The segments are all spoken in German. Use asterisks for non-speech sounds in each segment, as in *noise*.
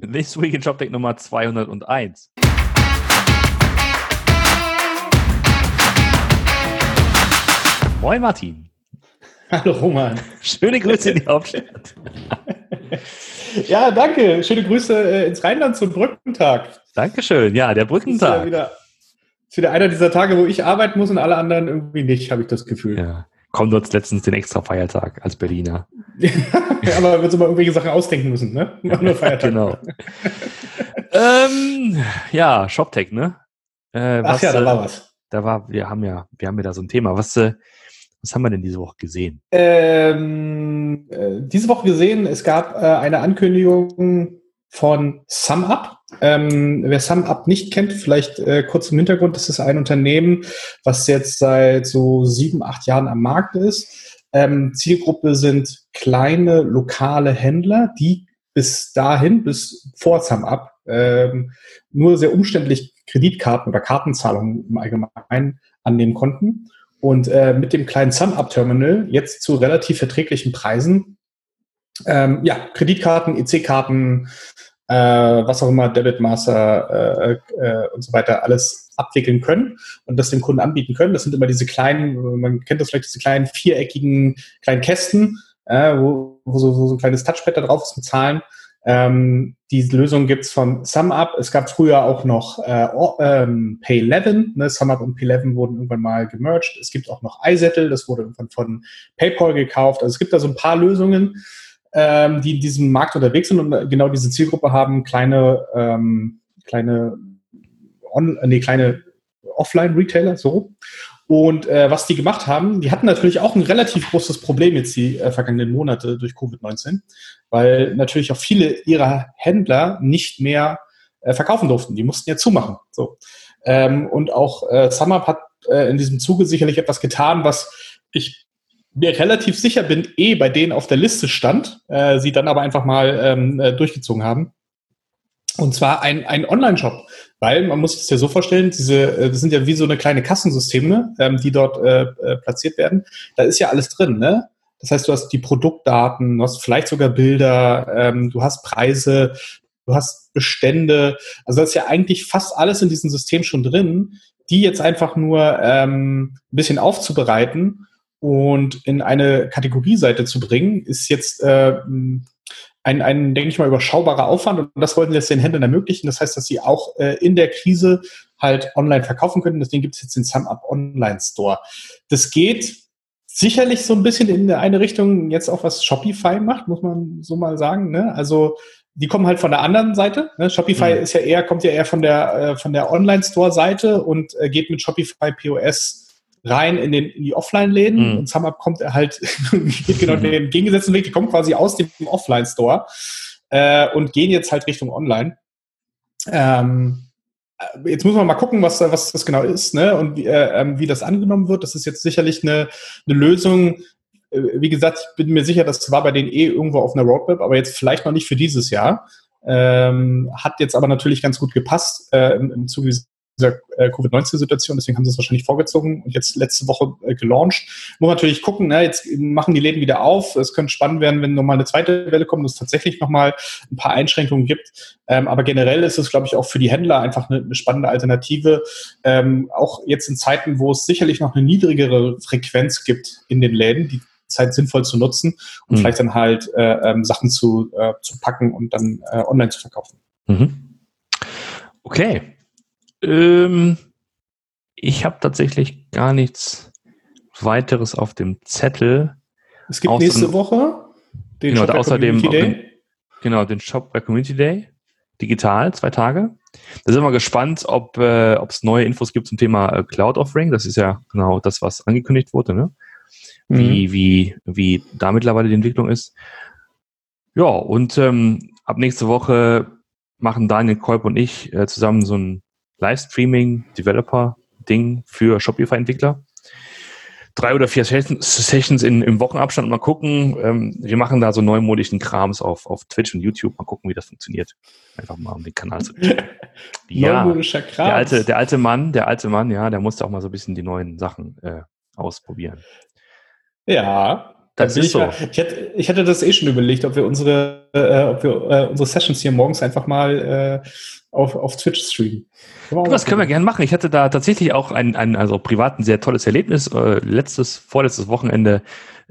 This Week in ShopTech Nummer 201. Moin Martin. Hallo Roman. Schöne Grüße in die Hauptstadt. *laughs* ja, danke. Schöne Grüße äh, ins Rheinland zum Brückentag. Dankeschön. Ja, der Brückentag. Ist ja wieder, ist wieder einer dieser Tage, wo ich arbeiten muss und alle anderen irgendwie nicht, habe ich das Gefühl. Ja. Kommt uns letztens den extra Feiertag als Berliner. *laughs* aber wir uns immer irgendwelche Sachen ausdenken müssen, ne? *laughs* Nur Feiertag. genau. ähm, ja, ShopTech, ne? Äh, was, Ach ja, da war was. Da war, wir haben ja, wir haben ja da so ein Thema. Was, äh, was haben wir denn diese Woche gesehen? Ähm, äh, diese Woche gesehen, es gab äh, eine Ankündigung von SumUp. Ähm, wer SumUp nicht kennt, vielleicht äh, kurz im Hintergrund, das ist ein Unternehmen, was jetzt seit so sieben, acht Jahren am Markt ist. Ähm, Zielgruppe sind kleine lokale Händler, die bis dahin, bis vor SumUp, ähm, nur sehr umständlich Kreditkarten oder Kartenzahlungen im Allgemeinen annehmen konnten. Und äh, mit dem kleinen SumUp-Terminal jetzt zu relativ verträglichen Preisen ähm, ja, Kreditkarten, EC-Karten, äh, was auch immer, Debitmaster äh, äh, und so weiter alles abwickeln können und das dem Kunden anbieten können. Das sind immer diese kleinen, man kennt das vielleicht, diese kleinen viereckigen kleinen Kästen, äh, wo, wo, so, wo so ein kleines Touchpad da drauf ist mit Zahlen. Ähm, die Lösung gibt's von SumUp. Es gab früher auch noch äh, ähm, Pay11. Ne? SumUp und Pay11 wurden irgendwann mal gemerged. Es gibt auch noch iSettle, das wurde irgendwann von PayPal gekauft. Also es gibt da so ein paar Lösungen ähm, die in diesem Markt unterwegs sind und genau diese Zielgruppe haben kleine, ähm, kleine, on, nee, kleine Offline-Retailer, so. Und äh, was die gemacht haben, die hatten natürlich auch ein relativ großes Problem jetzt die äh, vergangenen Monate durch Covid-19, weil natürlich auch viele ihrer Händler nicht mehr äh, verkaufen durften. Die mussten ja zumachen. So. Ähm, und auch äh, SumUp hat äh, in diesem Zuge sicherlich etwas getan, was ich mir relativ sicher bin, eh bei denen auf der Liste stand, äh, sie dann aber einfach mal ähm, äh, durchgezogen haben. Und zwar ein, ein Online-Shop. Weil man muss sich das ja so vorstellen, diese, äh, das sind ja wie so eine kleine Kassensysteme, ähm, die dort äh, äh, platziert werden. Da ist ja alles drin, ne? Das heißt, du hast die Produktdaten, du hast vielleicht sogar Bilder, ähm, du hast Preise, du hast Bestände. Also da ist ja eigentlich fast alles in diesem System schon drin, die jetzt einfach nur ähm, ein bisschen aufzubereiten und in eine Kategorieseite zu bringen, ist jetzt äh, ein, ein, denke ich mal, überschaubarer Aufwand und das wollten sie jetzt den Händlern ermöglichen. Das heißt, dass sie auch äh, in der Krise halt online verkaufen können. Deswegen gibt es jetzt den SumUp Online Store. Das geht sicherlich so ein bisschen in eine Richtung jetzt auch was Shopify macht, muss man so mal sagen. Ne? Also die kommen halt von der anderen Seite. Ne? Shopify mhm. ist ja eher, kommt ja eher von der, äh, von der Online-Store-Seite und äh, geht mit Shopify POS rein in, den, in die Offline-Läden mhm. und SumUp kommt er halt, geht *laughs* genau den entgegengesetzten Weg, die kommen quasi aus dem Offline-Store äh, und gehen jetzt halt Richtung Online. Ähm, äh, jetzt muss man mal gucken, was, was das genau ist ne? und wie, äh, ähm, wie das angenommen wird. Das ist jetzt sicherlich eine, eine Lösung. Äh, wie gesagt, ich bin mir sicher, das war bei denen eh irgendwo auf einer Roadmap, aber jetzt vielleicht noch nicht für dieses Jahr. Ähm, hat jetzt aber natürlich ganz gut gepasst äh, im, im Zuge dieser äh, Covid-19-Situation, deswegen haben sie es wahrscheinlich vorgezogen und jetzt letzte Woche äh, gelauncht. Muss natürlich gucken, ne, jetzt machen die Läden wieder auf. Es könnte spannend werden, wenn nochmal eine zweite Welle kommt und es tatsächlich nochmal ein paar Einschränkungen gibt. Ähm, aber generell ist es, glaube ich, auch für die Händler einfach eine, eine spannende Alternative. Ähm, auch jetzt in Zeiten, wo es sicherlich noch eine niedrigere Frequenz gibt in den Läden, die Zeit sinnvoll zu nutzen und mhm. vielleicht dann halt äh, ähm, Sachen zu, äh, zu packen und dann äh, online zu verkaufen. Mhm. Okay, ähm, ich habe tatsächlich gar nichts weiteres auf dem Zettel. Es gibt nächste Woche den genau, Shop außerdem den, genau, den Shop bei Community Day. Digital, zwei Tage. Da sind wir gespannt, ob äh, es neue Infos gibt zum Thema äh, Cloud Offering. Das ist ja genau das, was angekündigt wurde, ne? Wie, mhm. wie, wie da mittlerweile die Entwicklung ist. Ja, und ähm, ab nächste Woche machen Daniel Kolb und ich äh, zusammen so ein Livestreaming-Developer-Ding für Shopify-Entwickler. Drei oder vier Sessions in, im Wochenabstand mal gucken. Ähm, wir machen da so neumodischen Krams auf, auf Twitch und YouTube. Mal gucken, wie das funktioniert. Einfach mal um den Kanal zu *laughs* ja, Neumodischer Kram. Der alte, der alte Mann, der alte Mann, ja, der musste auch mal so ein bisschen die neuen Sachen äh, ausprobieren. Ja, Das ist so. Ich hätte, ich hätte das eh schon überlegt, ob wir unsere, äh, ob wir äh, unsere Sessions hier morgens einfach mal äh, auf, auf Twitch streamen. Das können wir gerne machen. Ich hatte da tatsächlich auch ein, ein also privat ein sehr tolles Erlebnis. Äh, letztes, vorletztes Wochenende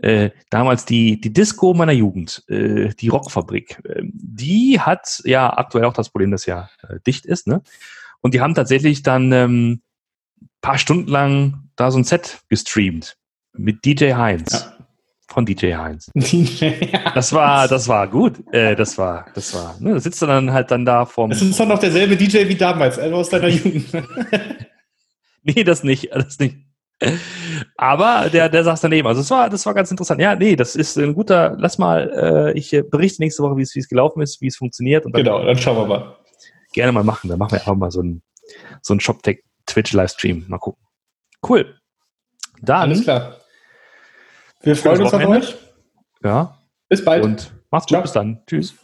äh, damals die, die Disco meiner Jugend, äh, die Rockfabrik. Äh, die hat ja aktuell auch das Problem, dass ja äh, dicht ist. Ne? Und die haben tatsächlich dann ähm, paar Stunden lang da so ein Set gestreamt mit DJ Heinz. Ja. Von DJ Heinz. *laughs* das war, das war gut. Äh, das war, das war. Ne, da sitzt du dann halt dann da vom. Das ist doch noch derselbe DJ wie damals, also aus deiner *laughs* Jugend. nee, das nicht, *laughs* das nicht. Aber der, der saß daneben. Also das war, das war ganz interessant. Ja, nee, das ist ein guter, lass mal, äh, ich berichte nächste Woche, wie es, wie es gelaufen ist, wie es funktioniert. Dann genau, dann schauen wir mal. Gerne mal machen. Dann machen wir einfach mal so ein, so ein ShopTech Twitch-Livestream. Mal gucken. Cool. Dann. Alles klar. Wir freuen uns auf euch. Ja. Bis bald. Und macht's gut. Ciao. Bis dann. Tschüss.